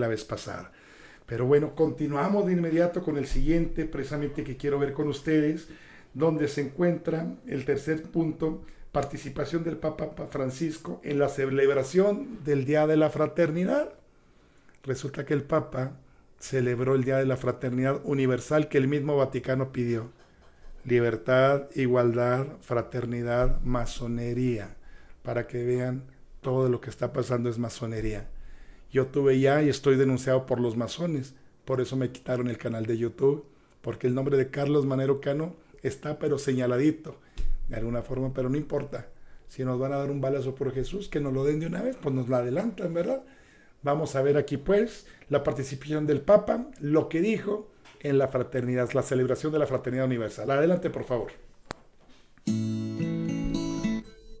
la vez pasada. Pero bueno, continuamos de inmediato con el siguiente, precisamente que quiero ver con ustedes, donde se encuentra el tercer punto, participación del Papa Francisco en la celebración del Día de la Fraternidad. Resulta que el Papa celebró el Día de la Fraternidad Universal que el mismo Vaticano pidió. Libertad, igualdad, fraternidad, masonería, para que vean todo lo que está pasando es masonería. Yo tuve ya y estoy denunciado por los masones, por eso me quitaron el canal de YouTube, porque el nombre de Carlos Manero Cano está pero señaladito, de alguna forma, pero no importa. Si nos van a dar un balazo por Jesús, que nos lo den de una vez, pues nos la adelantan, ¿verdad? Vamos a ver aquí pues la participación del Papa, lo que dijo en la fraternidad, la celebración de la fraternidad universal. Adelante, por favor.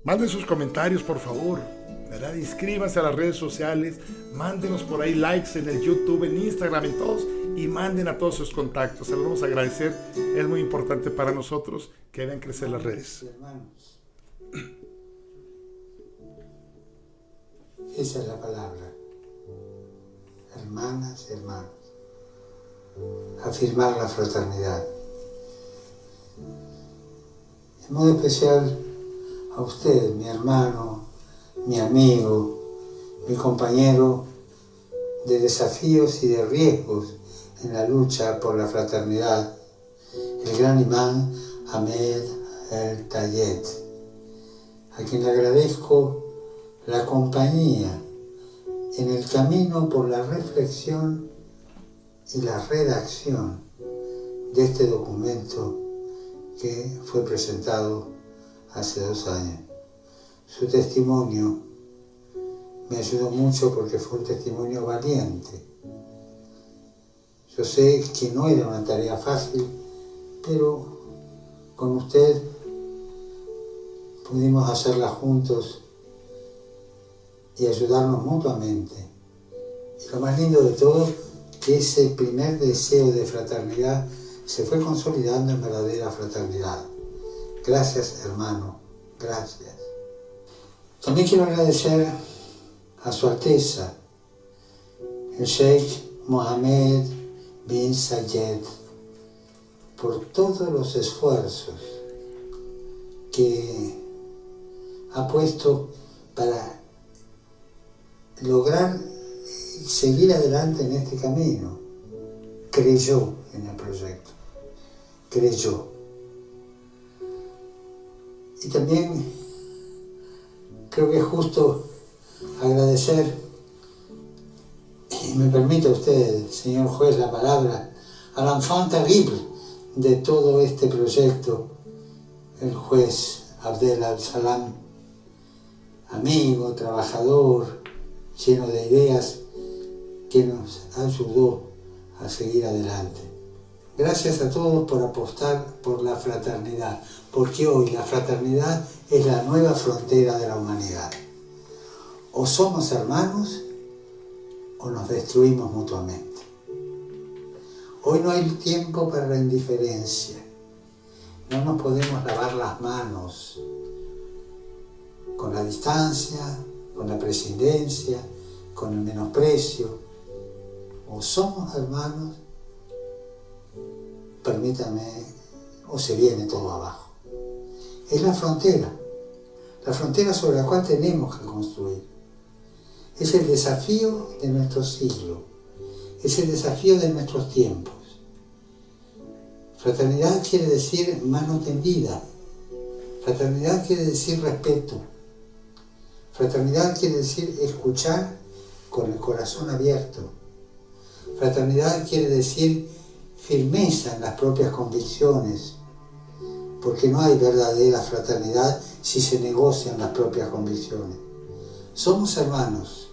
Manden sus comentarios, por favor. ¿Verdad? Inscríbanse a las redes sociales, mándenos por ahí likes en el YouTube, en Instagram, en todos, y manden a todos sus contactos. Se los vamos a agradecer. Es muy importante para nosotros que vean crecer las redes. Esa es la palabra. Hermanas hermanos. Afirmar la fraternidad. Es muy especial a usted, mi hermano, mi amigo, mi compañero de desafíos y de riesgos en la lucha por la fraternidad, el gran imán Ahmed El Tayet, a quien le agradezco la compañía en el camino por la reflexión y la redacción de este documento que fue presentado hace dos años. Su testimonio me ayudó mucho porque fue un testimonio valiente. Yo sé que no era una tarea fácil, pero con usted pudimos hacerla juntos y ayudarnos mutuamente. Y lo más lindo de todo, que ese primer deseo de fraternidad se fue consolidando en verdadera fraternidad. Gracias, hermano. Gracias. También quiero agradecer a Su Alteza, el Sheikh Mohammed bin Zayed, por todos los esfuerzos que ha puesto para lograr seguir adelante en este camino. Creyó en el proyecto, creyó. Y también creo que es justo agradecer, y me permite usted, señor juez, la palabra, al enfant terrible de todo este proyecto, el juez Abdel Al-Salam, amigo, trabajador, lleno de ideas, que nos ayudó a seguir adelante. Gracias a todos por apostar por la fraternidad, porque hoy la fraternidad es la nueva frontera de la humanidad. O somos hermanos o nos destruimos mutuamente. Hoy no hay tiempo para la indiferencia. No nos podemos lavar las manos con la distancia, con la presidencia, con el menosprecio. O somos hermanos permítame, o se viene todo abajo. Es la frontera, la frontera sobre la cual tenemos que construir. Es el desafío de nuestro siglo, es el desafío de nuestros tiempos. Fraternidad quiere decir mano tendida, fraternidad quiere decir respeto, fraternidad quiere decir escuchar con el corazón abierto, fraternidad quiere decir firmeza en las propias convicciones, porque no hay verdadera fraternidad si se negocian las propias convicciones. Somos hermanos,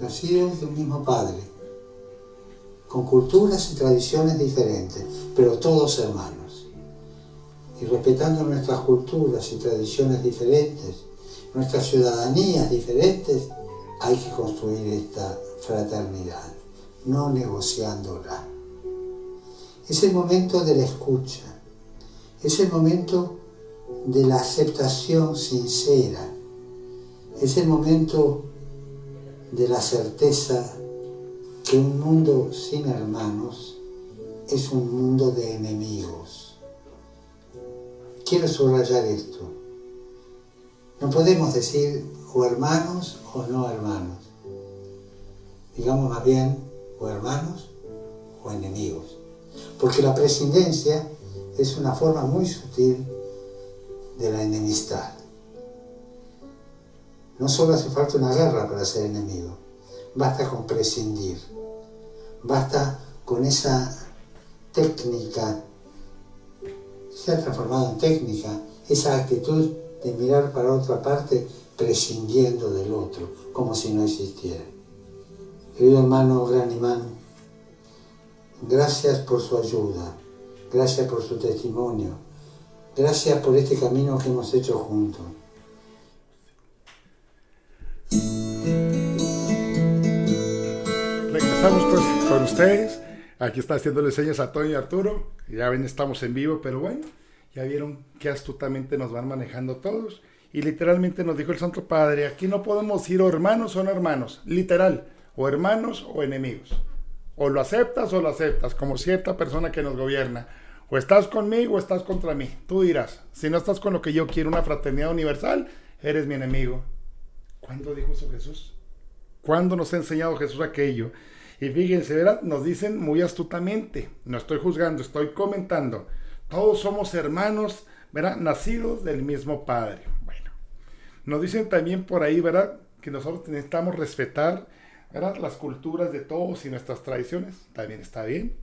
nacidos del mismo Padre, con culturas y tradiciones diferentes, pero todos hermanos. Y respetando nuestras culturas y tradiciones diferentes, nuestras ciudadanías diferentes, hay que construir esta fraternidad no negociándola. Es el momento de la escucha, es el momento de la aceptación sincera, es el momento de la certeza que un mundo sin hermanos es un mundo de enemigos. Quiero subrayar esto. No podemos decir o hermanos o no hermanos. Digamos más bien o hermanos o enemigos. Porque la prescindencia es una forma muy sutil de la enemistad. No solo hace falta una guerra para ser enemigo, basta con prescindir, basta con esa técnica, se ha transformado en técnica, esa actitud de mirar para otra parte prescindiendo del otro, como si no existiera. Querido hermano gran imán, gracias por su ayuda, gracias por su testimonio, gracias por este camino que hemos hecho juntos. Regresamos pues con ustedes. Aquí está haciéndole señas a Tony y Arturo. Ya ven, estamos en vivo, pero bueno, ya vieron que astutamente nos van manejando todos. Y literalmente nos dijo el Santo Padre, aquí no podemos ir hermanos o no hermanos. Literal, o hermanos o enemigos. O lo aceptas o lo aceptas, como cierta persona que nos gobierna. O estás conmigo o estás contra mí. Tú dirás, si no estás con lo que yo quiero, una fraternidad universal, eres mi enemigo. ¿Cuándo dijo eso Jesús? ¿Cuándo nos ha enseñado Jesús aquello? Y fíjense, ¿verdad? Nos dicen muy astutamente, no estoy juzgando, estoy comentando. Todos somos hermanos, ¿verdad? Nacidos del mismo Padre. Bueno, nos dicen también por ahí, ¿verdad? Que nosotros necesitamos respetar, ¿verdad? Las culturas de todos y nuestras tradiciones. También está bien.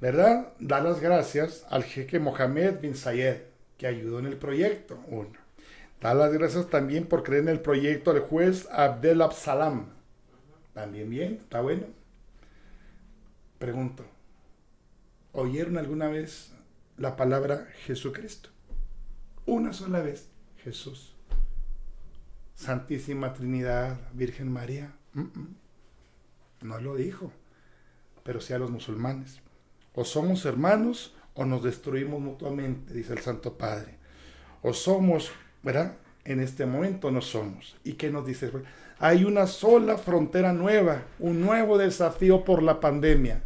¿Verdad? Dar las gracias al jeque Mohamed bin Zayed, que ayudó en el proyecto. Uno. Dar las gracias también por creer en el proyecto al juez Abdel Absalam. También bien, está bueno. Pregunto, ¿oyeron alguna vez la palabra Jesucristo? Una sola vez, Jesús. Santísima Trinidad, Virgen María. No lo dijo, pero sí a los musulmanes. O somos hermanos o nos destruimos mutuamente, dice el Santo Padre. O somos, ¿verdad? En este momento no somos. ¿Y qué nos dice? Hay una sola frontera nueva, un nuevo desafío por la pandemia.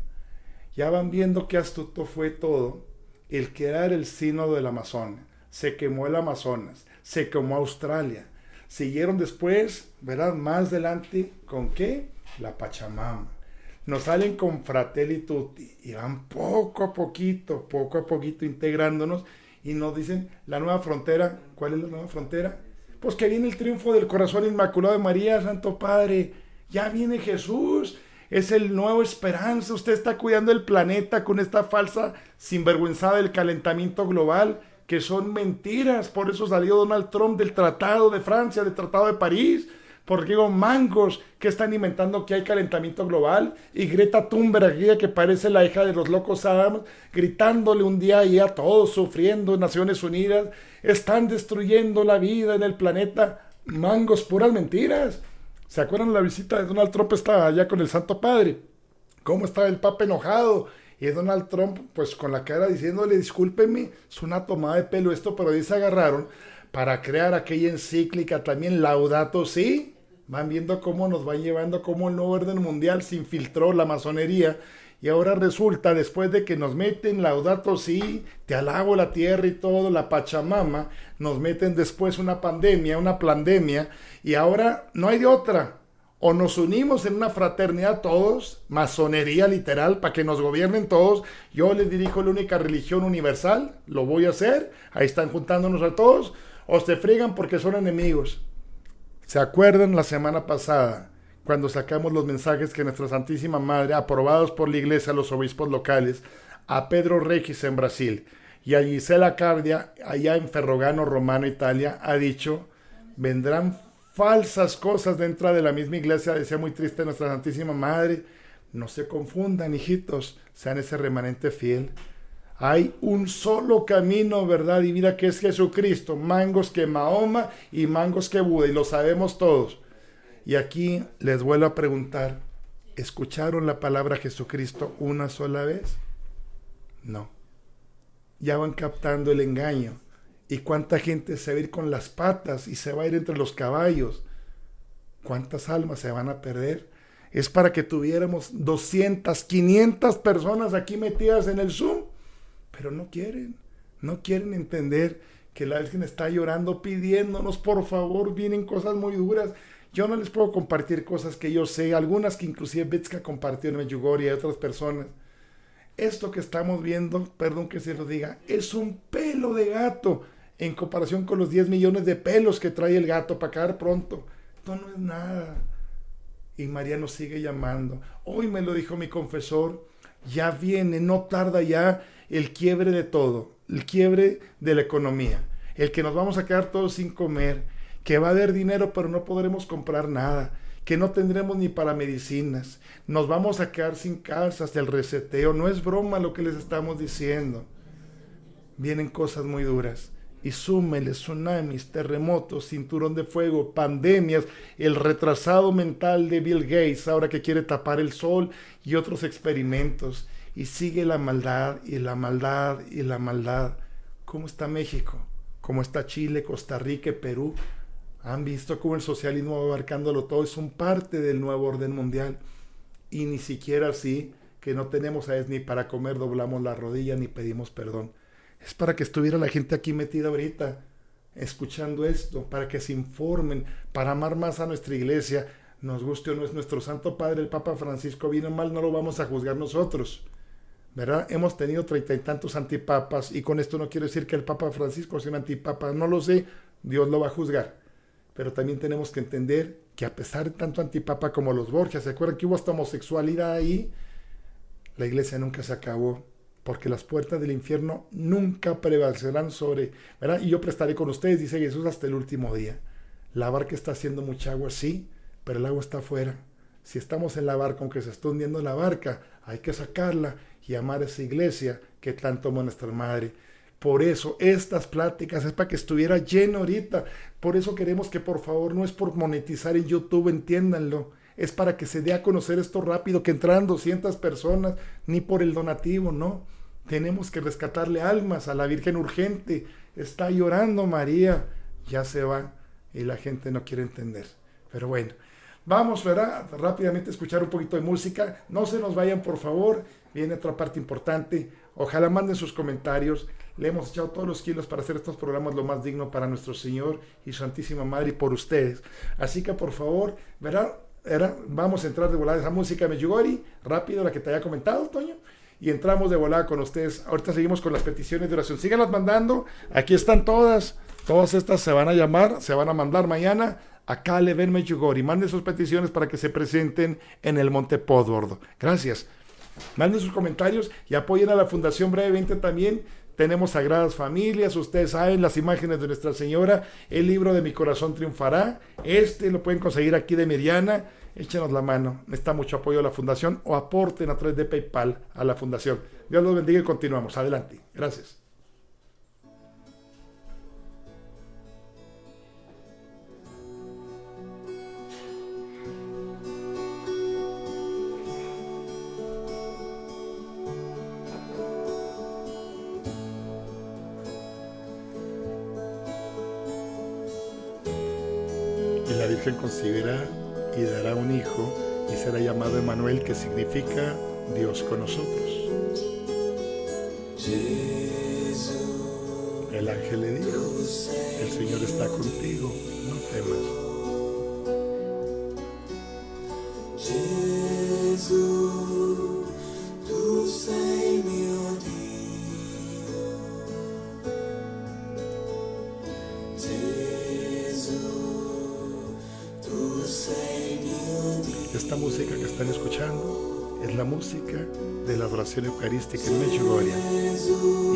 Ya van viendo qué astuto fue todo el quedar el sino del Amazonas. Se quemó el Amazonas, se quemó Australia. Siguieron después, ¿verdad? Más adelante, ¿con qué? La Pachamama. Nos salen con Fratelli Tutti y van poco a poquito, poco a poquito integrándonos y nos dicen la nueva frontera. ¿Cuál es la nueva frontera? Pues que viene el triunfo del corazón inmaculado de María, Santo Padre. Ya viene Jesús. Es el nuevo esperanza. Usted está cuidando el planeta con esta falsa sinvergüenzada del calentamiento global, que son mentiras. Por eso salió Donald Trump del Tratado de Francia, del Tratado de París. Porque digo, mangos que están inventando que hay calentamiento global. Y Greta Thunberg, que parece la hija de los locos Adams, gritándole un día y a todos sufriendo en Naciones Unidas están destruyendo la vida en el planeta. Mangos, puras mentiras. ¿Se acuerdan la visita de Donald Trump? Estaba allá con el Santo Padre. ¿Cómo estaba el Papa enojado? Y Donald Trump, pues con la cara diciéndole, discúlpeme, es una tomada de pelo esto, pero ahí se agarraron para crear aquella encíclica también, Laudato Si. Van viendo cómo nos van llevando, cómo el nuevo orden mundial se infiltró la masonería y ahora resulta, después de que nos meten Laudato Si, te alabo la tierra y todo, la Pachamama, nos meten después una pandemia, una pandemia, y ahora no hay de otra. O nos unimos en una fraternidad todos, masonería literal, para que nos gobiernen todos. Yo les dirijo la única religión universal, lo voy a hacer, ahí están juntándonos a todos, o se friegan porque son enemigos. ¿Se acuerdan la semana pasada? cuando sacamos los mensajes que nuestra Santísima Madre, aprobados por la Iglesia, los obispos locales, a Pedro Regis en Brasil y a Gisela Cardia, allá en Ferrogano, Romano, Italia, ha dicho, vendrán falsas cosas dentro de la misma iglesia, decía muy triste nuestra Santísima Madre, no se confundan, hijitos, sean ese remanente fiel. Hay un solo camino, verdad y vida, que es Jesucristo. Mangos que Mahoma y mangos que Buda, y lo sabemos todos. Y aquí les vuelvo a preguntar, ¿escucharon la palabra Jesucristo una sola vez? No. Ya van captando el engaño. ¿Y cuánta gente se va a ir con las patas y se va a ir entre los caballos? ¿Cuántas almas se van a perder? Es para que tuviéramos 200, 500 personas aquí metidas en el Zoom, pero no quieren, no quieren entender que la Virgen está llorando, pidiéndonos, por favor, vienen cosas muy duras. Yo no les puedo compartir cosas que yo sé, algunas que inclusive Betska compartió en Medjugorje y otras personas. Esto que estamos viendo, perdón que se lo diga, es un pelo de gato en comparación con los 10 millones de pelos que trae el gato para caer pronto. Esto no es nada. Y María nos sigue llamando. Hoy me lo dijo mi confesor, ya viene, no tarda ya el quiebre de todo, el quiebre de la economía, el que nos vamos a quedar todos sin comer, que va a haber dinero pero no podremos comprar nada, que no tendremos ni para medicinas, nos vamos a quedar sin casas del reseteo, no es broma lo que les estamos diciendo. Vienen cosas muy duras y súmele tsunamis, terremotos, cinturón de fuego, pandemias, el retrasado mental de Bill Gates, ahora que quiere tapar el sol y otros experimentos. Y sigue la maldad y la maldad y la maldad. ¿Cómo está México? ¿Cómo está Chile, Costa Rica, Perú? Han visto cómo el socialismo va abarcándolo todo, es un parte del nuevo orden mundial. Y ni siquiera así, que no tenemos a es ni para comer, doblamos la rodilla ni pedimos perdón es para que estuviera la gente aquí metida ahorita, escuchando esto, para que se informen, para amar más a nuestra iglesia, nos guste o no es nuestro Santo Padre, el Papa Francisco, bien o mal, no lo vamos a juzgar nosotros. ¿Verdad? Hemos tenido treinta y tantos antipapas y con esto no quiero decir que el Papa Francisco sea un antipapa, no lo sé, Dios lo va a juzgar. Pero también tenemos que entender que a pesar de tanto antipapa como los Borgias, ¿se acuerdan que hubo hasta homosexualidad ahí? La iglesia nunca se acabó porque las puertas del infierno nunca prevalecerán sobre, ¿verdad? Y yo prestaré con ustedes, dice Jesús, hasta el último día. La barca está haciendo mucha agua, sí, pero el agua está afuera. Si estamos en la barca, aunque se está hundiendo la barca, hay que sacarla y amar esa iglesia que tanto ama nuestra madre. Por eso estas pláticas es para que estuviera lleno ahorita. Por eso queremos que por favor no es por monetizar en YouTube, entiéndanlo. Es para que se dé a conocer esto rápido, que entran 200 personas, ni por el donativo, no tenemos que rescatarle almas a la Virgen urgente. Está llorando María. Ya se va y la gente no quiere entender. Pero bueno, vamos ¿verdad? rápidamente escuchar un poquito de música. No se nos vayan, por favor. Viene otra parte importante. Ojalá manden sus comentarios. Le hemos echado todos los kilos para hacer estos programas lo más digno para nuestro Señor y Santísima Madre y por ustedes. Así que por favor, ¿verdad? vamos a entrar de volada esa música Meyugori, rápido, la que te haya comentado, Toño y entramos de volada con ustedes. Ahorita seguimos con las peticiones de oración. Síganlas mandando. Aquí están todas. Todas estas se van a llamar, se van a mandar mañana a le ven y Manden sus peticiones para que se presenten en el Monte Podbordo. Gracias. Manden sus comentarios y apoyen a la Fundación brevemente también. Tenemos Sagradas Familias, ustedes saben, las imágenes de Nuestra Señora, el libro de Mi Corazón Triunfará. Este lo pueden conseguir aquí de Mediana échenos la mano. Necesita mucho apoyo a la fundación o aporten a través de PayPal a la fundación. Dios los bendiga y continuamos. Adelante. Gracias. Virgen concibirá y dará un hijo y será llamado Emanuel, que significa Dios con nosotros. El ángel le dijo, el Señor está contigo, no temas. Música de la adoración eucarística en Medjugorje.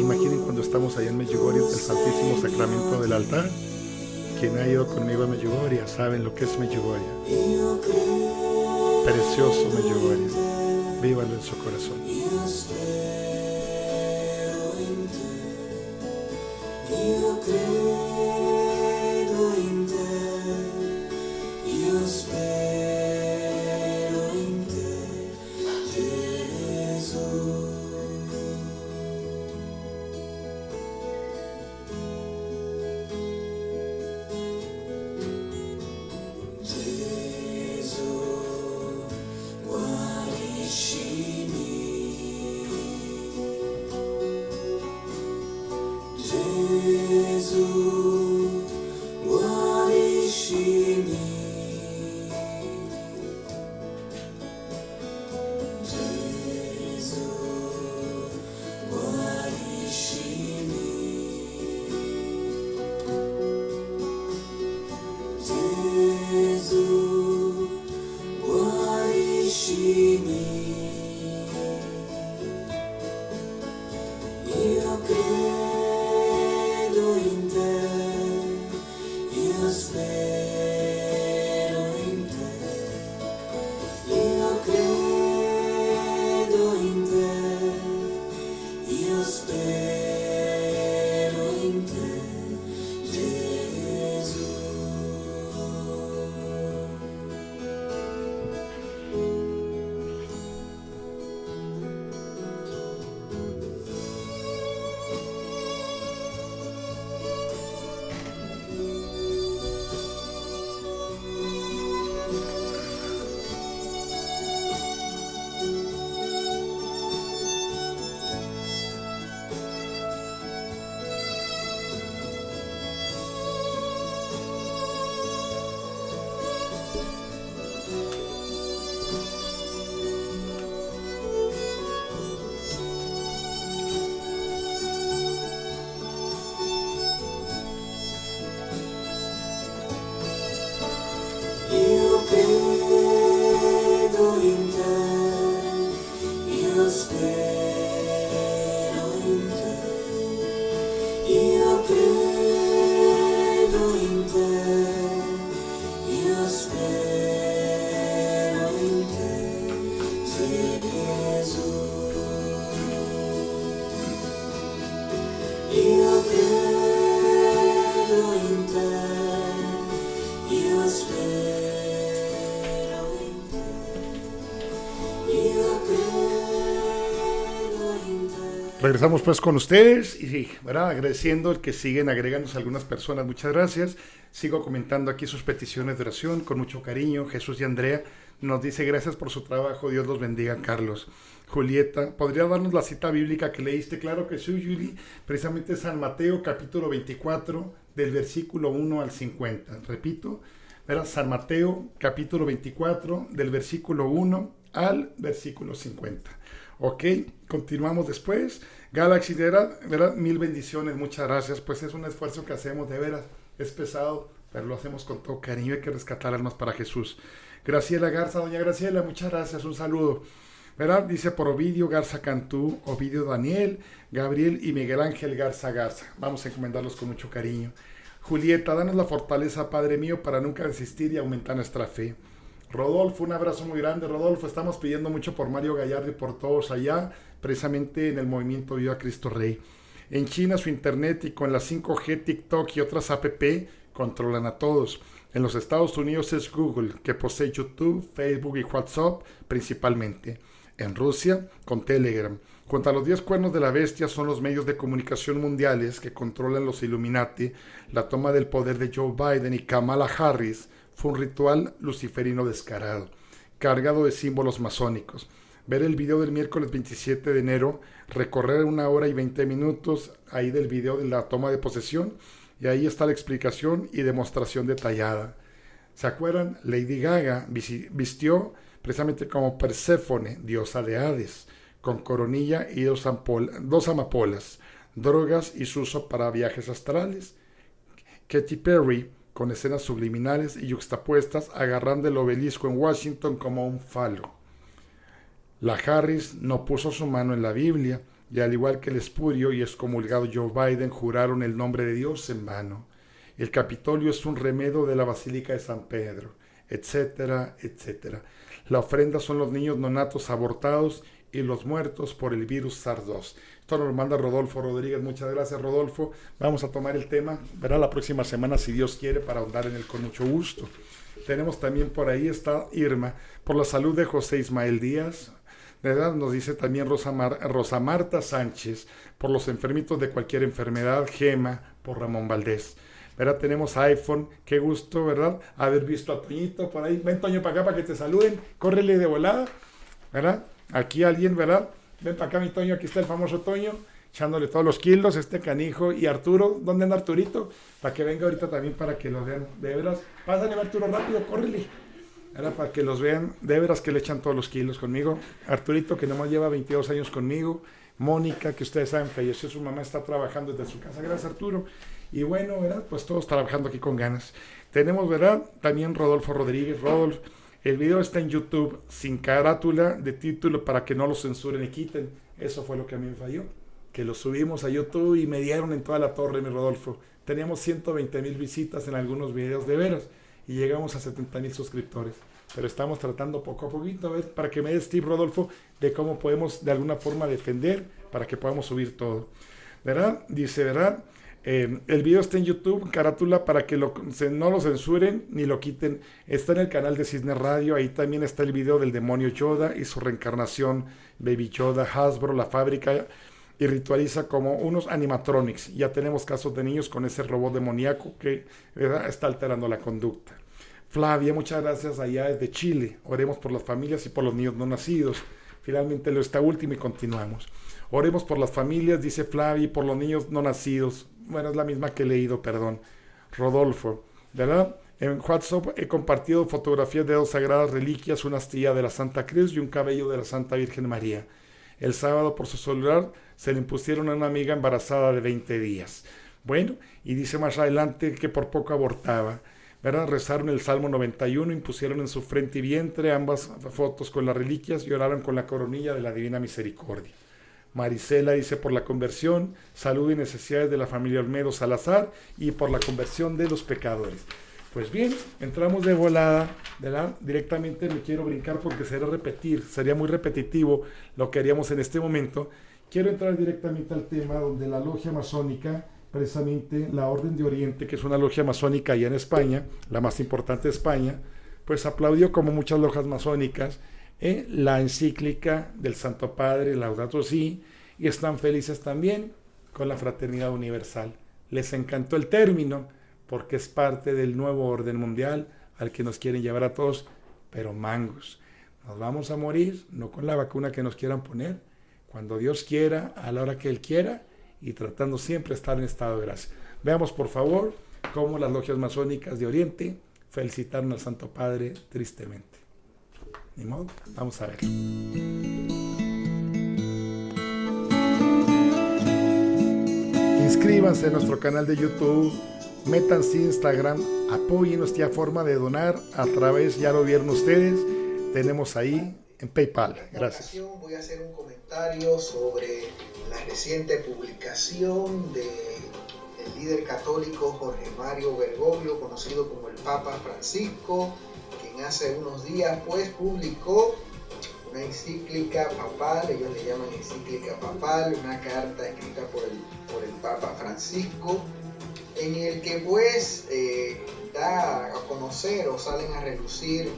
Imaginen cuando estamos allá en Medjugorje, el Santísimo Sacramento del altar. Quien ha ido conmigo a Medjugorje saben lo que es Medjugorje. Precioso Medjugorje. Vívalo en su corazón. Regresamos pues con ustedes y ¿verdad? agradeciendo el que siguen agregándose algunas personas. Muchas gracias. Sigo comentando aquí sus peticiones de oración con mucho cariño. Jesús y Andrea nos dice gracias por su trabajo. Dios los bendiga, Carlos. Julieta, ¿podría darnos la cita bíblica que leíste? Claro que sí, Julie. Precisamente San Mateo capítulo 24 del versículo 1 al 50. Repito, ¿verdad? San Mateo capítulo 24 del versículo 1 al versículo 50. Ok, continuamos después. Galaxy, de verdad, mil bendiciones, muchas gracias. Pues es un esfuerzo que hacemos, de veras, es pesado, pero lo hacemos con todo cariño. Hay que rescatar almas para Jesús. Graciela Garza, doña Graciela, muchas gracias, un saludo. ¿Verdad? Dice por Ovidio Garza Cantú, Ovidio Daniel, Gabriel y Miguel Ángel Garza Garza. Vamos a encomendarlos con mucho cariño. Julieta, danos la fortaleza, Padre mío, para nunca desistir y aumentar nuestra fe. Rodolfo, un abrazo muy grande, Rodolfo. Estamos pidiendo mucho por Mario Gallardo y por todos allá, precisamente en el movimiento Viva Cristo Rey. En China su internet y con la 5G, TikTok y otras app controlan a todos. En los Estados Unidos es Google, que posee YouTube, Facebook y WhatsApp principalmente. En Rusia, con Telegram. Contra los 10 cuernos de la bestia son los medios de comunicación mundiales que controlan los Illuminati, la toma del poder de Joe Biden y Kamala Harris, fue un ritual luciferino descarado, cargado de símbolos masónicos. Ver el video del miércoles 27 de enero, recorrer una hora y 20 minutos ahí del video de la toma de posesión, y ahí está la explicación y demostración detallada. ¿Se acuerdan? Lady Gaga vistió precisamente como Perséfone, diosa de Hades, con coronilla y dos, amapolas, drogas y su uso para viajes astrales. Katy Perry con escenas subliminales y yuxtapuestas agarrando el obelisco en Washington como un falo. La Harris no puso su mano en la Biblia, y al igual que el espurio y excomulgado Joe Biden juraron el nombre de Dios en vano. El Capitolio es un remedo de la Basílica de San Pedro, etcétera, etcétera. La ofrenda son los niños nonatos abortados y los muertos por el virus SARS-2. Esto nos manda Rodolfo Rodríguez. Muchas gracias, Rodolfo. Vamos a tomar el tema. Verá la próxima semana, si Dios quiere, para ahondar en él con mucho gusto. Tenemos también por ahí está Irma, por la salud de José Ismael Díaz. De edad nos dice también Rosa, Rosa Marta Sánchez, por los enfermitos de cualquier enfermedad. Gema, por Ramón Valdés. ¿Verdad? Tenemos iPhone, qué gusto, ¿verdad? Haber visto a Toñito por ahí. Ven, Toño, para acá para que te saluden. Córrele de volada, ¿verdad? Aquí alguien, ¿verdad? Ven para acá, mi Toño, aquí está el famoso Toño. echándole todos los kilos, este canijo y Arturo, ¿dónde anda Arturito? Para que venga ahorita también para que lo vean, de veras, pásale Arturo rápido, córrele. Era para que los vean, de veras que le echan todos los kilos conmigo. Arturito, que nomás lleva 22 años conmigo. Mónica, que ustedes saben, falleció su mamá, está trabajando desde su casa. Gracias, Arturo. Y bueno, ¿verdad? Pues todos trabajando aquí con ganas. Tenemos, ¿verdad? También Rodolfo Rodríguez. Rodolfo, el video está en YouTube sin carátula de título para que no lo censuren y quiten. Eso fue lo que a mí me falló. Que lo subimos a YouTube y me dieron en toda la torre, mi Rodolfo. Teníamos 120 mil visitas en algunos videos de veras y llegamos a 70 mil suscriptores. Pero estamos tratando poco a poquito, a para que me des tip, Rodolfo, de cómo podemos de alguna forma defender para que podamos subir todo. ¿Verdad? Dice, ¿verdad? Eh, el video está en YouTube, carátula, para que lo, no lo censuren ni lo quiten. Está en el canal de Cisne Radio. Ahí también está el video del demonio Yoda y su reencarnación, Baby Yoda, Hasbro, la fábrica. Y ritualiza como unos animatronics. Ya tenemos casos de niños con ese robot demoníaco que está alterando la conducta. Flavia, muchas gracias allá desde Chile. Oremos por las familias y por los niños no nacidos. Finalmente lo está último y continuamos. Oremos por las familias, dice Flavia, y por los niños no nacidos bueno, es la misma que he leído, perdón, Rodolfo, ¿verdad? En WhatsApp he compartido fotografías de dos sagradas reliquias, una astilla de la Santa Cruz y un cabello de la Santa Virgen María. El sábado por su celular se le impusieron a una amiga embarazada de 20 días. Bueno, y dice más adelante que por poco abortaba. ¿Verdad? Rezaron el Salmo 91, impusieron en su frente y vientre ambas fotos con las reliquias y oraron con la coronilla de la Divina Misericordia. Marisela dice por la conversión, salud y necesidades de la familia Olmedo Salazar y por la conversión de los pecadores. Pues bien, entramos de volada, ¿verdad? Directamente me quiero brincar porque sería repetir, sería muy repetitivo lo que haríamos en este momento. Quiero entrar directamente al tema donde la logia masónica, precisamente la Orden de Oriente, que es una logia masónica allá en España, la más importante de España, pues aplaudió como muchas lojas masónicas ¿eh? la encíclica del Santo Padre, Laudato Si, y están felices también con la fraternidad universal. Les encantó el término porque es parte del nuevo orden mundial al que nos quieren llevar a todos, pero mangos. Nos vamos a morir, no con la vacuna que nos quieran poner, cuando Dios quiera, a la hora que Él quiera, y tratando siempre de estar en estado de gracia. Veamos, por favor, cómo las logias masónicas de Oriente felicitaron al Santo Padre tristemente. Ni vamos a ver. Inscríbanse en nuestro canal de YouTube, métanse Instagram, apoyen ya forma de donar a través, ya lo vieron ustedes, tenemos ahí en PayPal. Gracias. Voy a hacer un comentario sobre la reciente publicación de el líder católico Jorge Mario Bergoglio, conocido como el Papa Francisco, hace unos días pues publicó una encíclica papal, ellos le llaman encíclica papal, una carta escrita por el, por el Papa Francisco, en el que pues eh, da a conocer o salen a relucir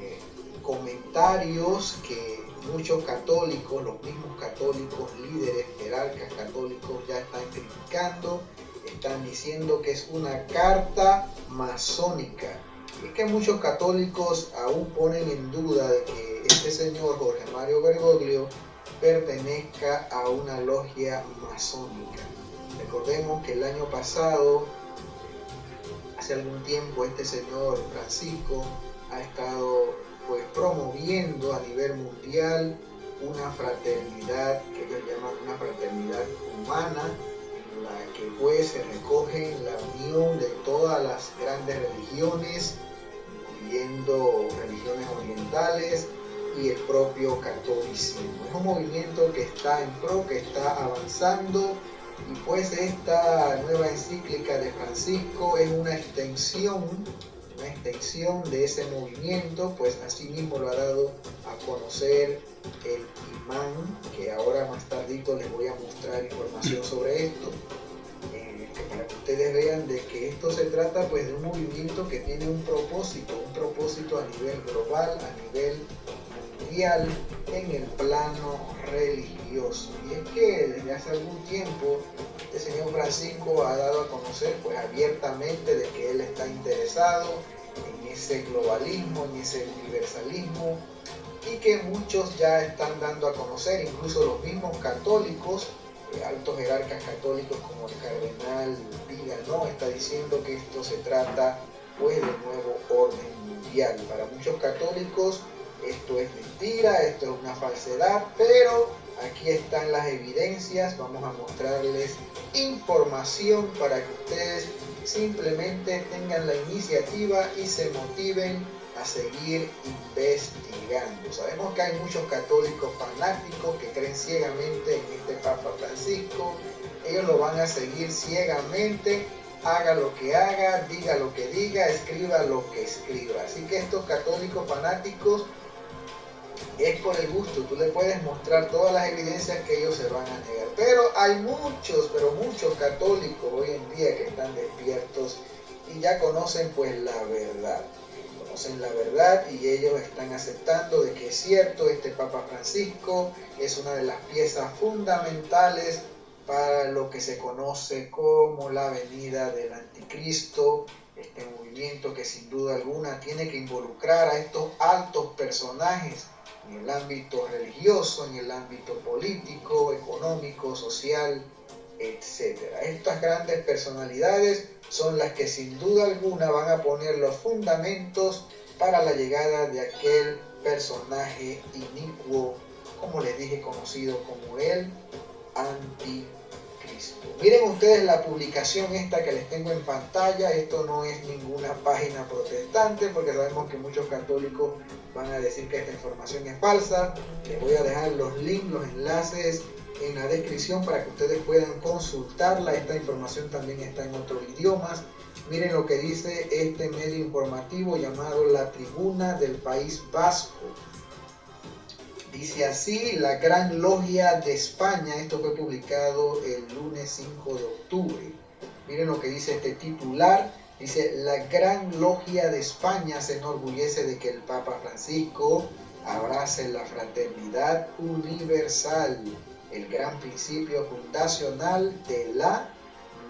eh, comentarios que muchos católicos, los mismos católicos, líderes, jerarcas católicos ya están criticando, están diciendo que es una carta masónica es que muchos católicos aún ponen en duda de que este señor Jorge Mario Bergoglio pertenezca a una logia masónica. Recordemos que el año pasado, hace algún tiempo, este señor Francisco ha estado pues promoviendo a nivel mundial una fraternidad que ellos llaman una fraternidad humana en la que pues se recoge la unión de todas las grandes religiones incluyendo religiones orientales y el propio catolicismo. Es un movimiento que está en pro, que está avanzando y pues esta nueva encíclica de Francisco es una extensión, una extensión de ese movimiento, pues así mismo lo ha dado a conocer el imán, que ahora más tardito les voy a mostrar información sobre esto para que ustedes vean de que esto se trata pues de un movimiento que tiene un propósito, un propósito a nivel global, a nivel en el plano religioso. Y es que desde hace algún tiempo este señor Francisco ha dado a conocer pues abiertamente de que él está interesado en ese globalismo, en ese universalismo y que muchos ya están dando a conocer, incluso los mismos católicos, eh, altos jerarcas católicos como el cardenal no está diciendo que esto se trata pues de nuevo orden mundial. Para muchos católicos esto es mentira, esto es una falsedad, pero aquí están las evidencias, vamos a mostrarles información para que ustedes simplemente tengan la iniciativa y se motiven a seguir investigando. Sabemos que hay muchos católicos fanáticos que creen ciegamente en este Papa Francisco. Ellos lo van a seguir ciegamente, haga lo que haga, diga lo que diga, escriba lo que escriba. Así que estos católicos fanáticos es por el gusto, tú le puedes mostrar todas las evidencias que ellos se van a negar. Pero hay muchos, pero muchos católicos hoy en día que están despiertos y ya conocen pues la verdad. Conocen la verdad y ellos están aceptando de que es cierto, este Papa Francisco es una de las piezas fundamentales para lo que se conoce como la venida del anticristo, este movimiento que sin duda alguna tiene que involucrar a estos altos personajes en el ámbito religioso, en el ámbito político, económico, social, etc. Estas grandes personalidades son las que sin duda alguna van a poner los fundamentos para la llegada de aquel personaje inicuo, como les dije, conocido como el anticristo. Miren ustedes la publicación esta que les tengo en pantalla, esto no es ninguna página protestante porque sabemos que muchos católicos van a decir que esta información es falsa. Les voy a dejar los links, los enlaces en la descripción para que ustedes puedan consultarla. Esta información también está en otros idiomas. Miren lo que dice este medio informativo llamado La Tribuna del País Vasco. Dice así, la Gran Logia de España, esto fue publicado el lunes 5 de octubre. Miren lo que dice este titular Dice, la Gran Logia de España se enorgullece de que el Papa Francisco abrace la fraternidad universal, el gran principio fundacional de la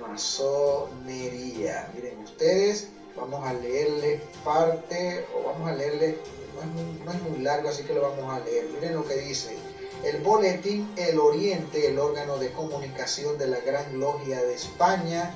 masonería. Miren ustedes, vamos a leerle parte, o vamos a leerle, no es, muy, no es muy largo, así que lo vamos a leer. Miren lo que dice. El boletín El Oriente, el órgano de comunicación de la Gran Logia de España,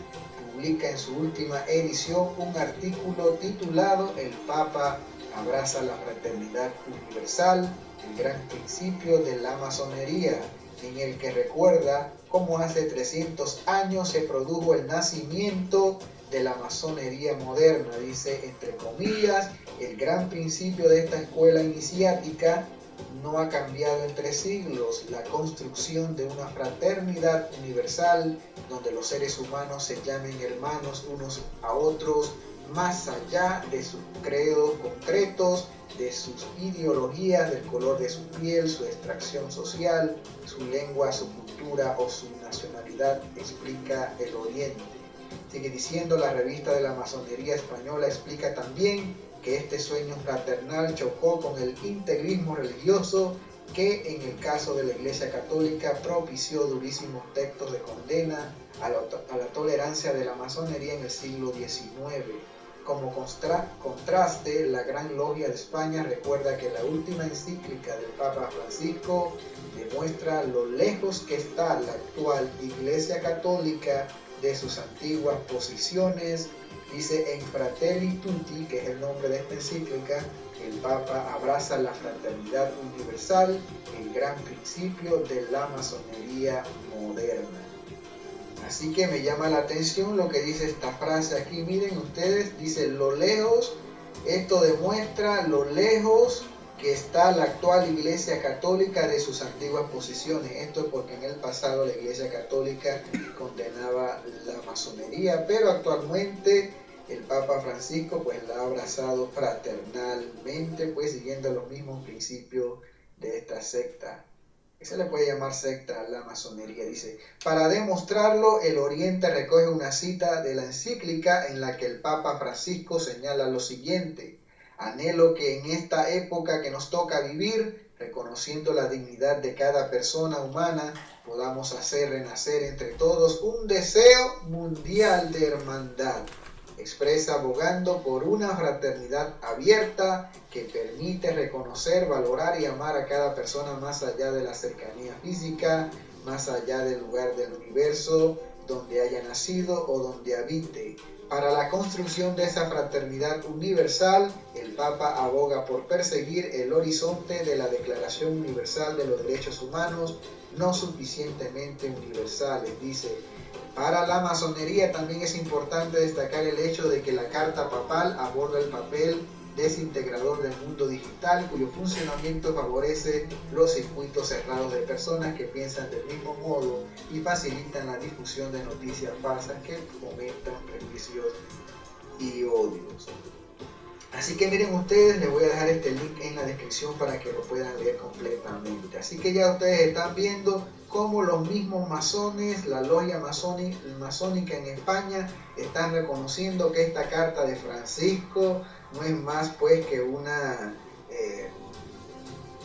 publica en su última edición un artículo titulado El Papa abraza la fraternidad universal, el gran principio de la masonería, en el que recuerda cómo hace 300 años se produjo el nacimiento de la masonería moderna, dice entre comillas, el gran principio de esta escuela iniciática no ha cambiado entre siglos la construcción de una fraternidad universal donde los seres humanos se llamen hermanos unos a otros más allá de sus credos concretos, de sus ideologías, del color de su piel, su extracción social, su lengua, su cultura o su nacionalidad, explica el Oriente. Sigue diciendo la revista de la masonería española, explica también que este sueño fraternal chocó con el integrismo religioso que en el caso de la Iglesia Católica propició durísimos textos de condena a la, tolerancia de la masonería en el siglo XIX. Como contraste, la Gran Logia de España recuerda que la última encíclica del Papa Francisco demuestra lo lejos que está la actual Iglesia Católica de sus antiguas posiciones Dice en Fratelli Tutti, que es el nombre de esta encíclica, el Papa abraza la fraternidad universal, el gran principio de la masonería moderna. Así que me llama la atención lo que dice esta frase aquí. Miren ustedes, dice lo lejos, esto demuestra lo lejos que está la actual Iglesia Católica de sus antiguas posiciones. Esto es porque en el pasado la Iglesia Católica condenaba la masonería, pero actualmente el Papa Francisco pues la ha abrazado fraternalmente, pues siguiendo los mismos principios de esta secta. Se le puede llamar secta a la masonería. Dice, para demostrarlo, el Oriente recoge una cita de la encíclica en la que el Papa Francisco señala lo siguiente. Anhelo que en esta época que nos toca vivir, reconociendo la dignidad de cada persona humana, podamos hacer renacer entre todos un deseo mundial de hermandad expresa abogando por una fraternidad abierta que permite reconocer, valorar y amar a cada persona más allá de la cercanía física, más allá del lugar del universo donde haya nacido o donde habite. Para la construcción de esa fraternidad universal, el Papa aboga por perseguir el horizonte de la Declaración Universal de los Derechos Humanos, no suficientemente universales, dice. Para la masonería también es importante destacar el hecho de que la Carta Papal aborda el papel desintegrador del mundo digital cuyo funcionamiento favorece los circuitos cerrados de personas que piensan del mismo modo y facilitan la difusión de noticias falsas que fomentan prejuicios y odios. Así que miren ustedes, les voy a dejar este link en la descripción para que lo puedan leer completamente. Así que ya ustedes están viendo cómo los mismos masones, la logia masónica en España, están reconociendo que esta carta de Francisco no es más pues que una eh,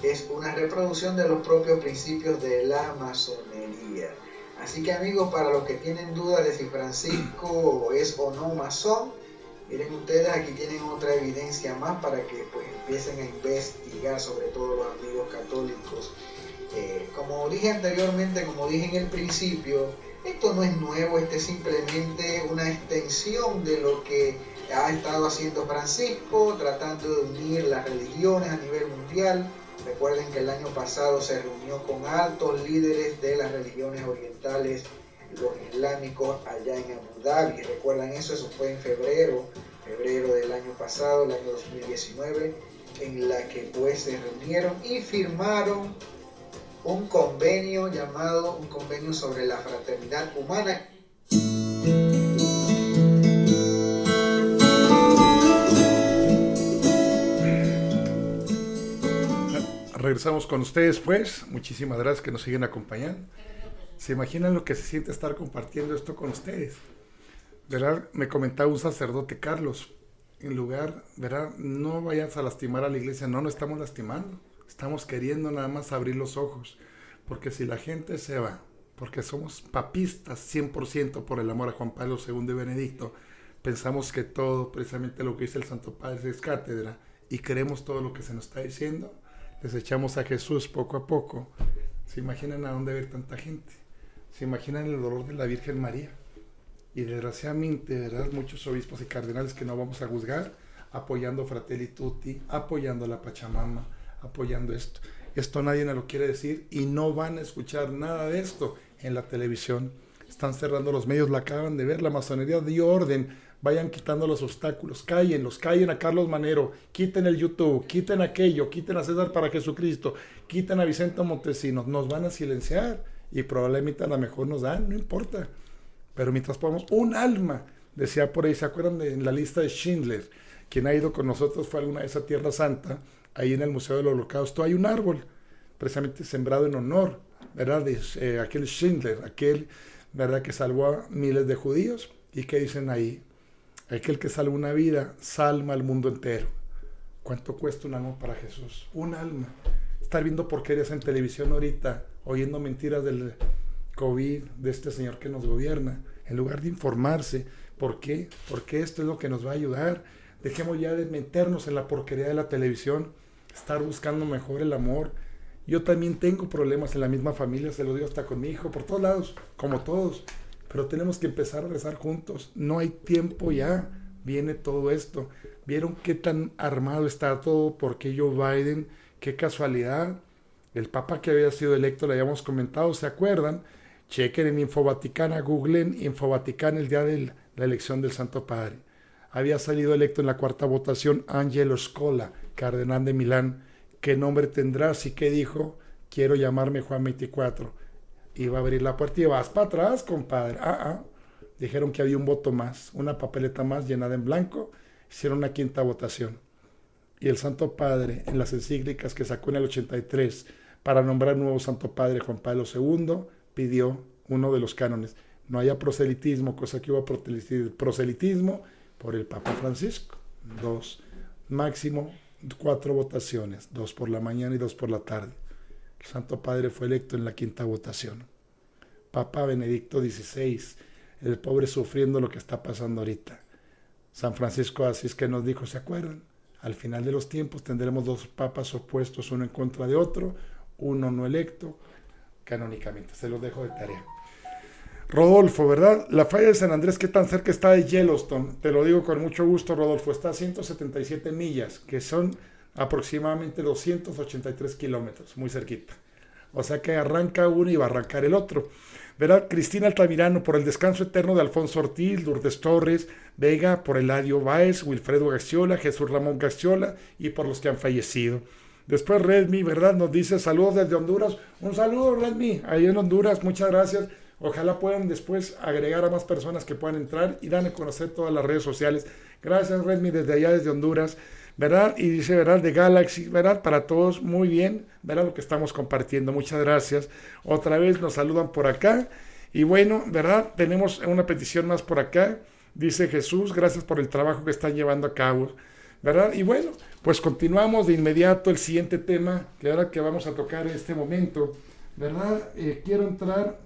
es una reproducción de los propios principios de la masonería. Así que amigos, para los que tienen dudas de si Francisco es o no masón, miren ustedes, aquí tienen otra evidencia más para que pues empiecen a investigar sobre todo los amigos católicos. Eh, como dije anteriormente, como dije en el principio, esto no es nuevo, esto es simplemente una extensión de lo que ha estado haciendo Francisco, tratando de unir las religiones a nivel mundial. Recuerden que el año pasado se reunió con altos líderes de las religiones orientales, los islámicos, allá en Abu Dhabi. ¿Recuerdan eso? Eso fue en febrero, febrero del año pasado, el año 2019, en la que pues se reunieron y firmaron un convenio llamado un convenio sobre la fraternidad humana regresamos con ustedes, pues. Muchísimas gracias que nos siguen acompañando. ¿Se imaginan lo que se siente estar compartiendo esto con ustedes? ¿Verdad? Me comentaba un sacerdote, Carlos, en lugar, ¿verdad? No vayas a lastimar a la iglesia. No, no estamos lastimando. Estamos queriendo nada más abrir los ojos. Porque si la gente se va, porque somos papistas 100% por el amor a Juan Pablo II de Benedicto, pensamos que todo, precisamente lo que dice el Santo Padre, es cátedra y creemos todo lo que se nos está diciendo echamos a Jesús poco a poco, se imaginan a dónde ver tanta gente, se imaginan el dolor de la Virgen María. Y desgraciadamente, ¿verdad? Muchos obispos y cardenales que no vamos a juzgar, apoyando Fratelli Tutti, apoyando la Pachamama, apoyando esto. Esto nadie nos lo quiere decir y no van a escuchar nada de esto en la televisión. Están cerrando los medios, la acaban de ver, la masonería dio orden vayan quitando los obstáculos, los callen a Carlos Manero, quiten el YouTube, quiten aquello, quiten a César para Jesucristo, quiten a Vicente Montesinos, nos van a silenciar y probablemente a lo mejor nos dan, no importa. Pero mientras podamos, un alma, decía por ahí, ¿se acuerdan de la lista de Schindler? Quien ha ido con nosotros fue alguna vez a Tierra Santa, ahí en el Museo del Holocausto hay un árbol, precisamente sembrado en honor, ¿verdad? De eh, aquel Schindler, aquel, ¿verdad? Que salvó a miles de judíos. ¿Y qué dicen ahí? Aquel que salva una vida, salva al mundo entero. ¿Cuánto cuesta un alma para Jesús? Un alma. Estar viendo porquerías en televisión ahorita, oyendo mentiras del COVID, de este señor que nos gobierna, en lugar de informarse. ¿Por qué? Porque esto es lo que nos va a ayudar. Dejemos ya de meternos en la porquería de la televisión, estar buscando mejor el amor. Yo también tengo problemas en la misma familia, se lo digo hasta con mi hijo, por todos lados, como todos pero tenemos que empezar a rezar juntos. No hay tiempo ya, viene todo esto. ¿Vieron qué tan armado está todo? ¿Por qué Joe Biden? Qué casualidad. El papa que había sido electo, le habíamos comentado, ¿se acuerdan? Chequen en Infovaticana, googlen Infovaticana el día de la elección del Santo Padre. Había salido electo en la cuarta votación Angelo Scola, cardenal de Milán. ¿Qué nombre tendrá? Así que dijo, quiero llamarme Juan 24 iba a abrir la puerta y vas para atrás, compadre. Ah, ah. Dijeron que había un voto más, una papeleta más llenada en blanco. Hicieron una quinta votación. Y el Santo Padre, en las encíclicas que sacó en el 83 para nombrar nuevo Santo Padre Juan Pablo II, pidió uno de los cánones. No haya proselitismo, cosa que hubo proselitismo por el Papa Francisco. Dos, máximo cuatro votaciones, dos por la mañana y dos por la tarde. El Santo Padre fue electo en la quinta votación. Papa Benedicto XVI, el pobre sufriendo lo que está pasando ahorita. San Francisco Asís que nos dijo, ¿se acuerdan? Al final de los tiempos tendremos dos papas opuestos uno en contra de otro, uno no electo, canónicamente. Se los dejo de tarea. Rodolfo, ¿verdad? La falla de San Andrés, ¿qué tan cerca está de Yellowstone? Te lo digo con mucho gusto, Rodolfo. Está a 177 millas, que son aproximadamente 283 kilómetros, muy cerquita. O sea que arranca uno y va a arrancar el otro. ¿Verdad? Cristina Altamirano por el descanso eterno de Alfonso Ortiz, Lourdes Torres, Vega por Eladio Báez, Wilfredo Gaxiola, Jesús Ramón Gaxiola y por los que han fallecido. Después Redmi, ¿verdad? Nos dice saludos desde Honduras. Un saludo, Redmi, ahí en Honduras, muchas gracias. Ojalá puedan después agregar a más personas que puedan entrar y dan a conocer todas las redes sociales. Gracias, Redmi, desde allá, desde Honduras. ¿verdad? Y dice, ¿verdad? De Galaxy, ¿verdad? Para todos, muy bien, ¿verdad? Lo que estamos compartiendo, muchas gracias. Otra vez nos saludan por acá. Y bueno, ¿verdad? Tenemos una petición más por acá. Dice Jesús, gracias por el trabajo que están llevando a cabo, ¿verdad? Y bueno, pues continuamos de inmediato el siguiente tema que ahora que vamos a tocar en este momento, ¿verdad? Eh, quiero entrar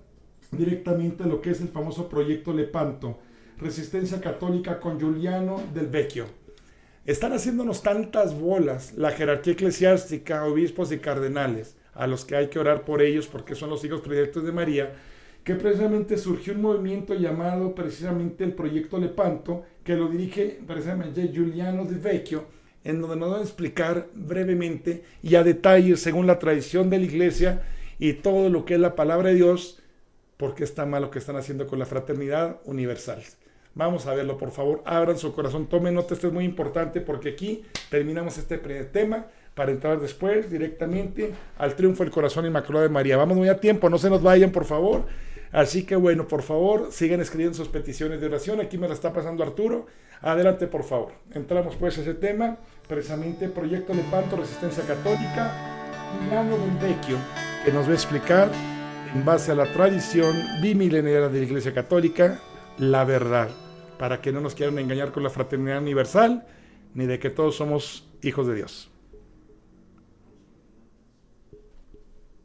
directamente a lo que es el famoso proyecto Lepanto, Resistencia Católica con Giuliano del Vecchio. Están haciéndonos tantas bolas la jerarquía eclesiástica, obispos y cardenales, a los que hay que orar por ellos porque son los hijos predilectos de María, que precisamente surgió un movimiento llamado precisamente el Proyecto Lepanto, que lo dirige precisamente Giuliano Del Vecchio, en donde nos van a explicar brevemente y a detalle, según la tradición de la iglesia y todo lo que es la palabra de Dios, por qué está mal lo que están haciendo con la fraternidad universal. Vamos a verlo, por favor. Abran su corazón, tomen nota, esto es muy importante porque aquí terminamos este primer tema para entrar después directamente al triunfo del corazón inmaculado de María. Vamos muy a tiempo, no se nos vayan, por favor. Así que bueno, por favor, sigan escribiendo sus peticiones de oración. Aquí me la está pasando Arturo. Adelante, por favor. Entramos pues a ese tema, precisamente Proyecto Lepanto, Resistencia Católica, Milano del Vecchio, que nos va a explicar, en base a la tradición bimilenaria de la Iglesia Católica, la verdad, para que no nos quieran engañar con la fraternidad universal, ni de que todos somos hijos de Dios.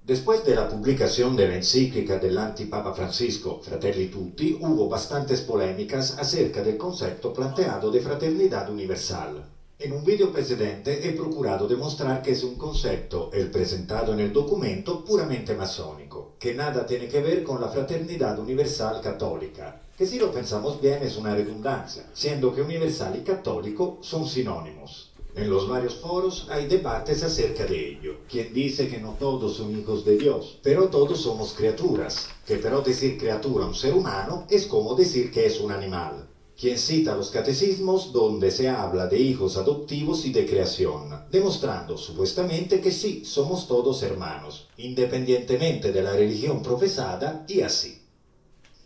Después de la publicación de la encíclica del antipapa Francisco, Fratelli Tutti, hubo bastantes polémicas acerca del concepto planteado de fraternidad universal. En un video precedente he procurado demostrar que es un concepto, el presentado en el documento, puramente masónico, que nada tiene que ver con la fraternidad universal católica, que si lo pensamos bien es una redundancia, siendo que universal y católico son sinónimos. En los varios foros hay debates acerca de ello. Quien dice que no todos son hijos de Dios, pero todos somos criaturas, que pero decir criatura a un ser humano es como decir que es un animal. Quien cita los catecismos donde se habla de hijos adoptivos y de creación, demostrando supuestamente que sí, somos todos hermanos, independientemente de la religión profesada y así.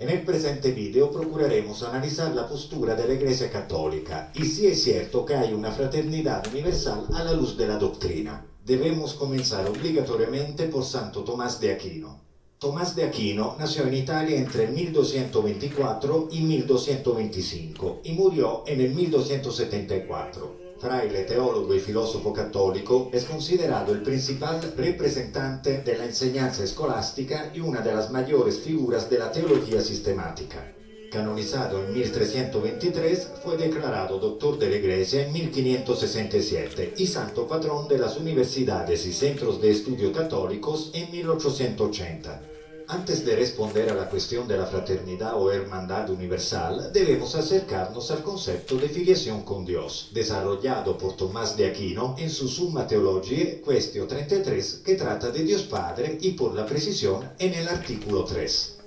En el presente video procuraremos analizar la postura de la Iglesia Católica y si es cierto que hay una fraternidad universal a la luz de la doctrina. Debemos comenzar obligatoriamente por Santo Tomás de Aquino. Tomás de Aquino nació en Italia entre el 1224 y 1225 y murió en el 1274 fraile, teólogo y filósofo católico, es considerado el principal representante de la enseñanza escolástica y una de las mayores figuras de la teología sistemática. Canonizado en 1323, fue declarado doctor de la Iglesia en 1567 y santo patrón de las universidades y centros de estudio católicos en 1880. Antes de responder a la cuestión de la fraternidad o hermandad universal, debemos acercarnos al concepto de filiación con Dios, desarrollado por Tomás de Aquino en su Summa Theologiae, Questio 33, que trata de Dios Padre y por la precisión en el artículo 3.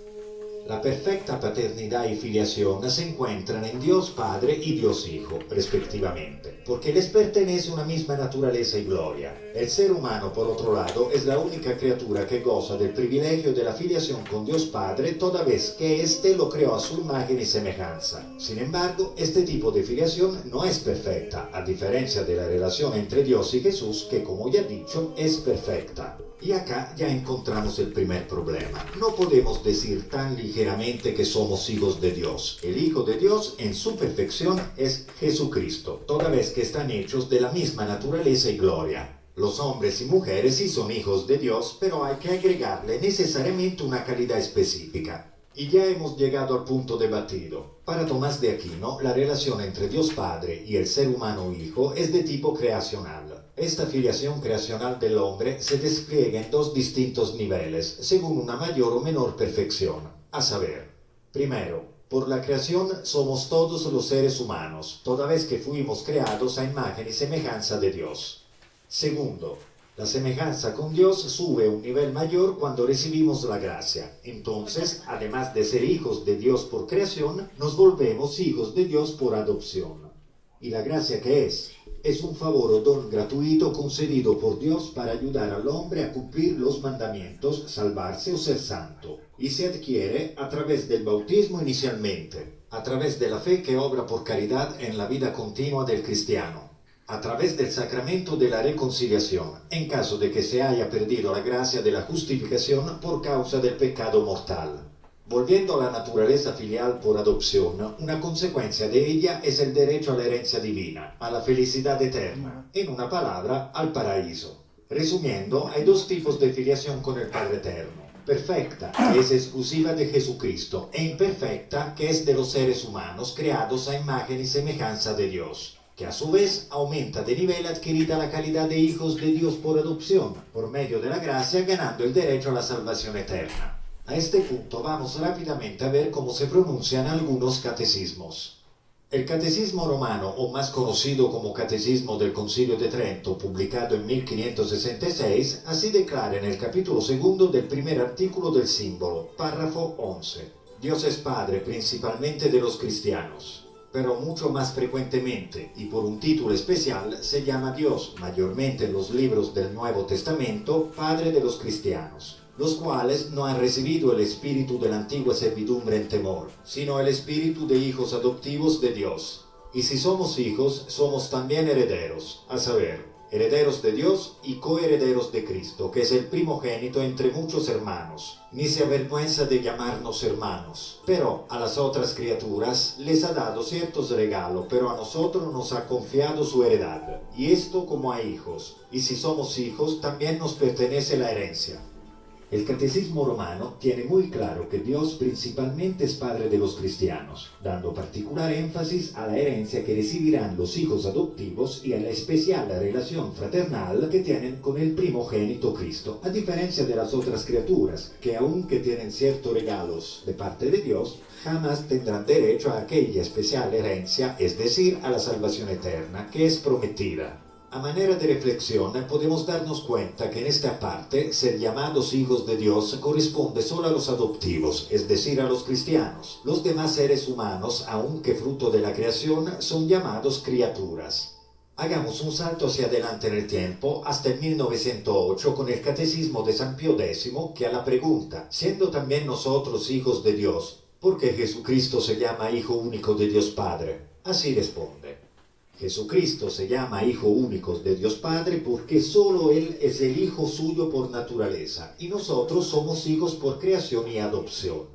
La perfecta paternidad y filiación se encuentran en Dios Padre y Dios Hijo, respectivamente, porque les pertenece una misma naturaleza y gloria. El ser humano, por otro lado, es la única criatura que goza del privilegio de la filiación con Dios Padre toda vez que éste lo creó a su imagen y semejanza. Sin embargo, este tipo de filiación no es perfecta, a diferencia de la relación entre Dios y Jesús, que como ya he dicho, es perfecta. Y acá ya encontramos el primer problema. No podemos decir tan ligeramente que somos hijos de Dios. El Hijo de Dios en su perfección es Jesucristo, toda vez que están hechos de la misma naturaleza y gloria. Los hombres y mujeres sí son hijos de Dios, pero hay que agregarle necesariamente una calidad específica. Y ya hemos llegado al punto debatido. Para Tomás de Aquino, la relación entre Dios Padre y el ser humano Hijo es de tipo creacional. Esta filiación creacional del hombre se despliega en dos distintos niveles, según una mayor o menor perfección, a saber, primero, por la creación somos todos los seres humanos, toda vez que fuimos creados a imagen y semejanza de Dios. Segundo, la semejanza con Dios sube un nivel mayor cuando recibimos la gracia. Entonces, además de ser hijos de Dios por creación, nos volvemos hijos de Dios por adopción. ¿Y la gracia qué es? Es un favor o don gratuito concedido por Dios para ayudar al hombre a cumplir los mandamientos, salvarse o ser santo. Y se adquiere a través del bautismo inicialmente, a través de la fe que obra por caridad en la vida continua del cristiano a través del sacramento de la reconciliación, en caso de que se haya perdido la gracia de la justificación por causa del pecado mortal. Volviendo a la naturaleza filial por adopción, una consecuencia de ella es el derecho a la herencia divina, a la felicidad eterna, en una palabra, al paraíso. Resumiendo, hay dos tipos de filiación con el Padre Eterno. Perfecta, que es exclusiva de Jesucristo, e imperfecta, que es de los seres humanos creados a imagen y semejanza de Dios que a su vez aumenta de nivel adquirida la calidad de hijos de Dios por adopción, por medio de la gracia, ganando el derecho a la salvación eterna. A este punto vamos rápidamente a ver cómo se pronuncian algunos catecismos. El Catecismo Romano, o más conocido como Catecismo del Concilio de Trento, publicado en 1566, así declara en el capítulo segundo del primer artículo del símbolo, párrafo 11. Dios es Padre principalmente de los cristianos pero mucho más frecuentemente y por un título especial se llama Dios, mayormente en los libros del Nuevo Testamento, Padre de los cristianos, los cuales no han recibido el espíritu de la antigua servidumbre en temor, sino el espíritu de hijos adoptivos de Dios. Y si somos hijos, somos también herederos, a saber, herederos de Dios y coherederos de Cristo, que es el primogénito entre muchos hermanos. Ni se avergüenza de llamarnos hermanos. Pero a las otras criaturas les ha dado ciertos regalos, pero a nosotros nos ha confiado su heredad. Y esto como a hijos. Y si somos hijos, también nos pertenece la herencia. El catecismo romano tiene muy claro que Dios principalmente es Padre de los cristianos, dando particular énfasis a la herencia que recibirán los hijos adoptivos y a la especial relación fraternal que tienen con el primogénito Cristo, a diferencia de las otras criaturas, que aunque tienen ciertos regalos de parte de Dios, jamás tendrán derecho a aquella especial herencia, es decir, a la salvación eterna, que es prometida. A manera de reflexión, podemos darnos cuenta que en esta parte, ser llamados hijos de Dios corresponde solo a los adoptivos, es decir, a los cristianos. Los demás seres humanos, aunque fruto de la creación, son llamados criaturas. Hagamos un salto hacia adelante en el tiempo, hasta el 1908, con el Catecismo de San Pío X, que a la pregunta, siendo también nosotros hijos de Dios, ¿por qué Jesucristo se llama Hijo único de Dios Padre? Así responde. Jesucristo se llama Hijo único de Dios Padre porque solo Él es el Hijo suyo por naturaleza y nosotros somos hijos por creación y adopción.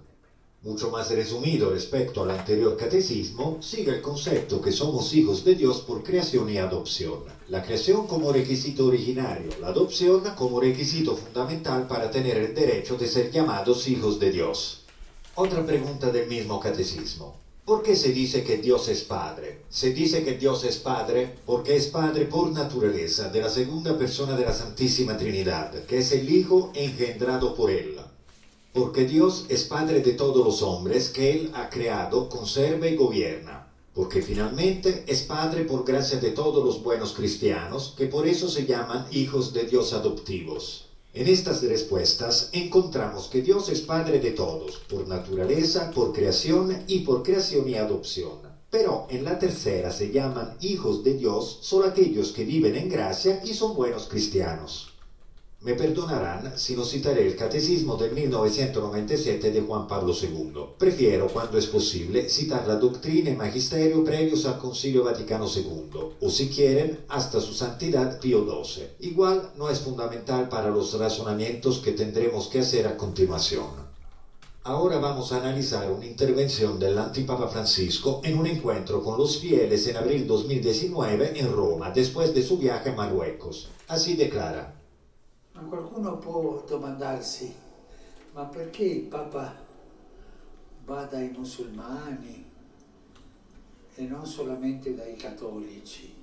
Mucho más resumido respecto al anterior catecismo, sigue el concepto que somos hijos de Dios por creación y adopción. La creación como requisito originario, la adopción como requisito fundamental para tener el derecho de ser llamados hijos de Dios. Otra pregunta del mismo catecismo. ¿Por qué se dice que Dios es Padre? Se dice que Dios es Padre porque es Padre por naturaleza de la segunda persona de la Santísima Trinidad, que es el Hijo engendrado por Él. Porque Dios es Padre de todos los hombres que Él ha creado, conserva y gobierna. Porque finalmente es Padre por gracia de todos los buenos cristianos, que por eso se llaman hijos de Dios adoptivos. En estas respuestas encontramos que Dios es Padre de todos, por naturaleza, por creación y por creación y adopción. Pero en la tercera se llaman hijos de Dios solo aquellos que viven en gracia y son buenos cristianos. Me perdonarán si no citaré el Catecismo del 1997 de Juan Pablo II. Prefiero, cuando es posible, citar la doctrina y magisterio previos al Concilio Vaticano II, o si quieren, hasta su santidad Pío XII. Igual no es fundamental para los razonamientos que tendremos que hacer a continuación. Ahora vamos a analizar una intervención del antipapa Francisco en un encuentro con los fieles en abril 2019 en Roma, después de su viaje a Marruecos. Así declara. Ma qualcuno può domandarsi, ma perché il Papa va dai musulmani e non solamente dai cattolici,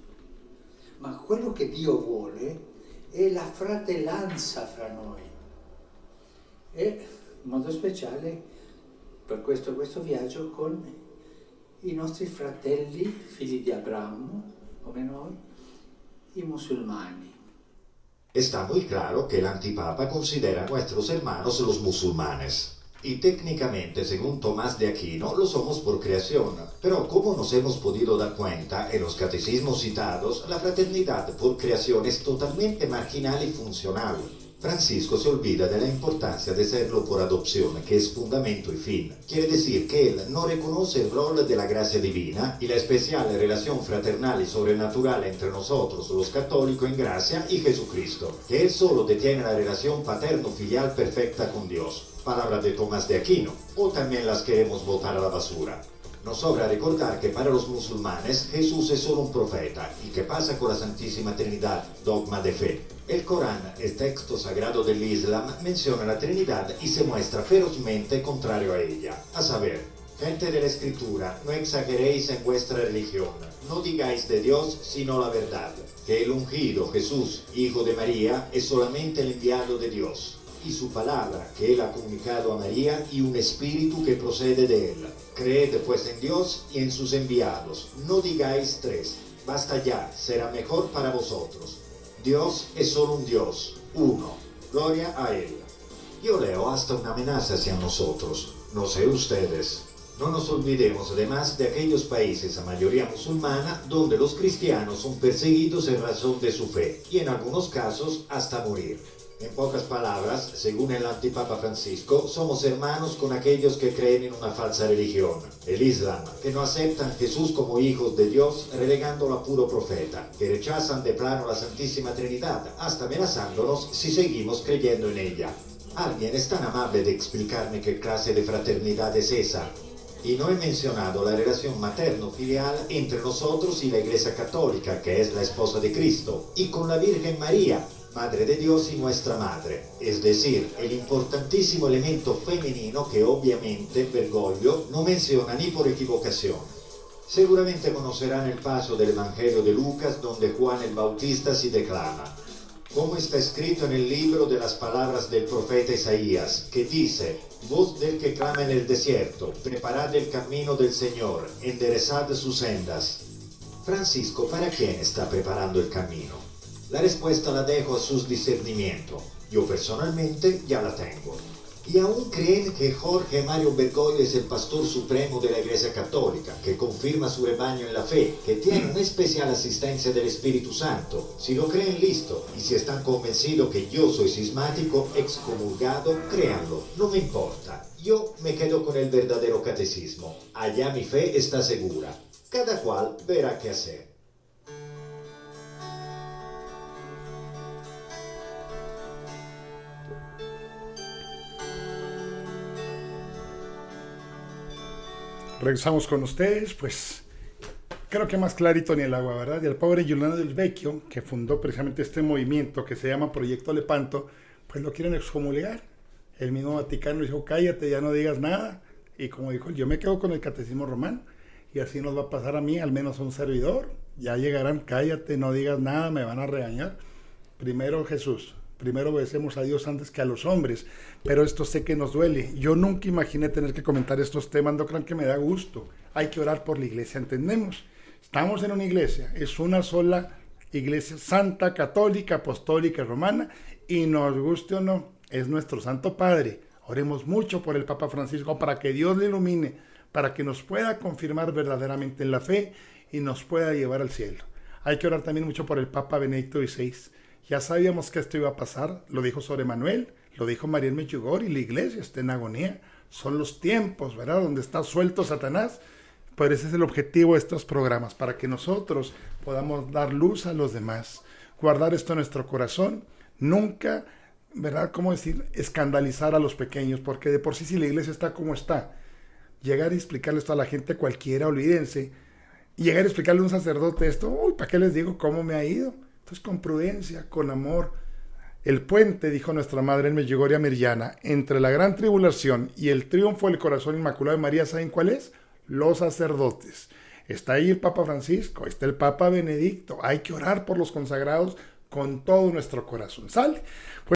ma quello che Dio vuole è la fratellanza fra noi. E in modo speciale per questo, questo viaggio con i nostri fratelli, figli di Abramo, come noi, i musulmani. Está muy claro que el antipapa considera a nuestros hermanos los musulmanes. Y técnicamente, según Tomás de Aquino, lo somos por creación. Pero como nos hemos podido dar cuenta en los catecismos citados, la fraternidad por creación es totalmente marginal y funcional. Francisco se olvida de la importancia de serlo por adopción, que es fundamento y fin. Quiere decir que él no reconoce el rol de la gracia divina y la especial relación fraternal y sobrenatural entre nosotros, los católicos en gracia, y Jesucristo, que él solo detiene la relación paterno-filial perfecta con Dios. Palabras de Tomás de Aquino, o también las queremos botar a la basura. Nos sobra recordar que para los musulmanes Jesús es solo un profeta y que pasa con la Santísima Trinidad, dogma de fe. El Corán, el texto sagrado del Islam, menciona la Trinidad y se muestra ferozmente contrario a ella. A saber, gente de la Escritura, no exageréis en vuestra religión, no digáis de Dios sino la verdad, que el ungido Jesús, hijo de María, es solamente el enviado de Dios y su palabra que él ha comunicado a María y un espíritu que procede de él. Creed pues en Dios y en sus enviados. No digáis tres. Basta ya, será mejor para vosotros. Dios es solo un Dios, uno. Gloria a Él. Yo leo hasta una amenaza hacia nosotros. No sé ustedes. No nos olvidemos además de aquellos países a mayoría musulmana donde los cristianos son perseguidos en razón de su fe y en algunos casos hasta morir. En pocas palabras, según el antipapa Francisco, somos hermanos con aquellos que creen en una falsa religión, el Islam, que no aceptan a Jesús como hijos de Dios, relegándolo a puro profeta, que rechazan de plano la Santísima Trinidad, hasta amenazándonos si seguimos creyendo en ella. Alguien es tan amable de explicarme qué clase de fraternidad es esa. Y no he mencionado la relación materno-filial entre nosotros y la Iglesia Católica, que es la esposa de Cristo, y con la Virgen María, Madre de Dios y nuestra Madre, es decir, el importantísimo elemento femenino que obviamente Bergoglio no menciona ni por equivocación. Seguramente conocerán el paso del Evangelio de Lucas donde Juan el Bautista se declama, como está escrito en el libro de las palabras del profeta Isaías, que dice, voz del que clama en el desierto, preparad el camino del Señor, enderezad sus sendas. Francisco, ¿para quién está preparando el camino? La respuesta la dejo a sus discernimientos. Yo personalmente ya la tengo. Y aún creen que Jorge Mario Bergoglio es el pastor supremo de la Iglesia Católica, que confirma su rebaño en la fe, que tiene una especial asistencia del Espíritu Santo. Si lo creen, listo. Y si están convencidos que yo soy sismático, excomulgado, créanlo, no me importa. Yo me quedo con el verdadero catecismo. Allá mi fe está segura. Cada cual verá qué hacer. Regresamos con ustedes, pues creo que más clarito ni el agua, ¿verdad? Y el pobre Giuliano del Vecchio, que fundó precisamente este movimiento que se llama Proyecto Lepanto, pues lo quieren excomulgar. El mismo Vaticano dijo, cállate, ya no digas nada. Y como dijo, yo me quedo con el catecismo romano. Y así nos va a pasar a mí, al menos a un servidor. Ya llegarán, cállate, no digas nada, me van a regañar. Primero Jesús, primero obedecemos a Dios antes que a los hombres, pero esto sé que nos duele. Yo nunca imaginé tener que comentar estos temas, no crean que me da gusto. Hay que orar por la iglesia, entendemos. Estamos en una iglesia, es una sola iglesia santa, católica, apostólica, romana, y nos guste o no, es nuestro Santo Padre. Oremos mucho por el Papa Francisco para que Dios le ilumine, para que nos pueda confirmar verdaderamente en la fe y nos pueda llevar al cielo. Hay que orar también mucho por el Papa Benedicto XVI ya sabíamos que esto iba a pasar, lo dijo sobre Manuel, lo dijo María Mechugor y la iglesia está en agonía. Son los tiempos, ¿verdad? Donde está suelto Satanás. Pues ese es el objetivo de estos programas, para que nosotros podamos dar luz a los demás, guardar esto en nuestro corazón, nunca, ¿verdad? ¿Cómo decir? Escandalizar a los pequeños, porque de por sí si la iglesia está como está, llegar y explicarle esto a la gente cualquiera, olvídense, y llegar a explicarle a un sacerdote esto, uy, ¿para qué les digo cómo me ha ido? Entonces, con prudencia, con amor, El puente, dijo nuestra madre en Medjugorje Meriana, entre la gran tribulación y el triunfo del corazón inmaculado de María, ¿saben cuál es? Los sacerdotes. Está ahí el Papa Francisco, está el Papa Benedicto. Hay que orar por los consagrados con todo nuestro corazón. ¿Sale?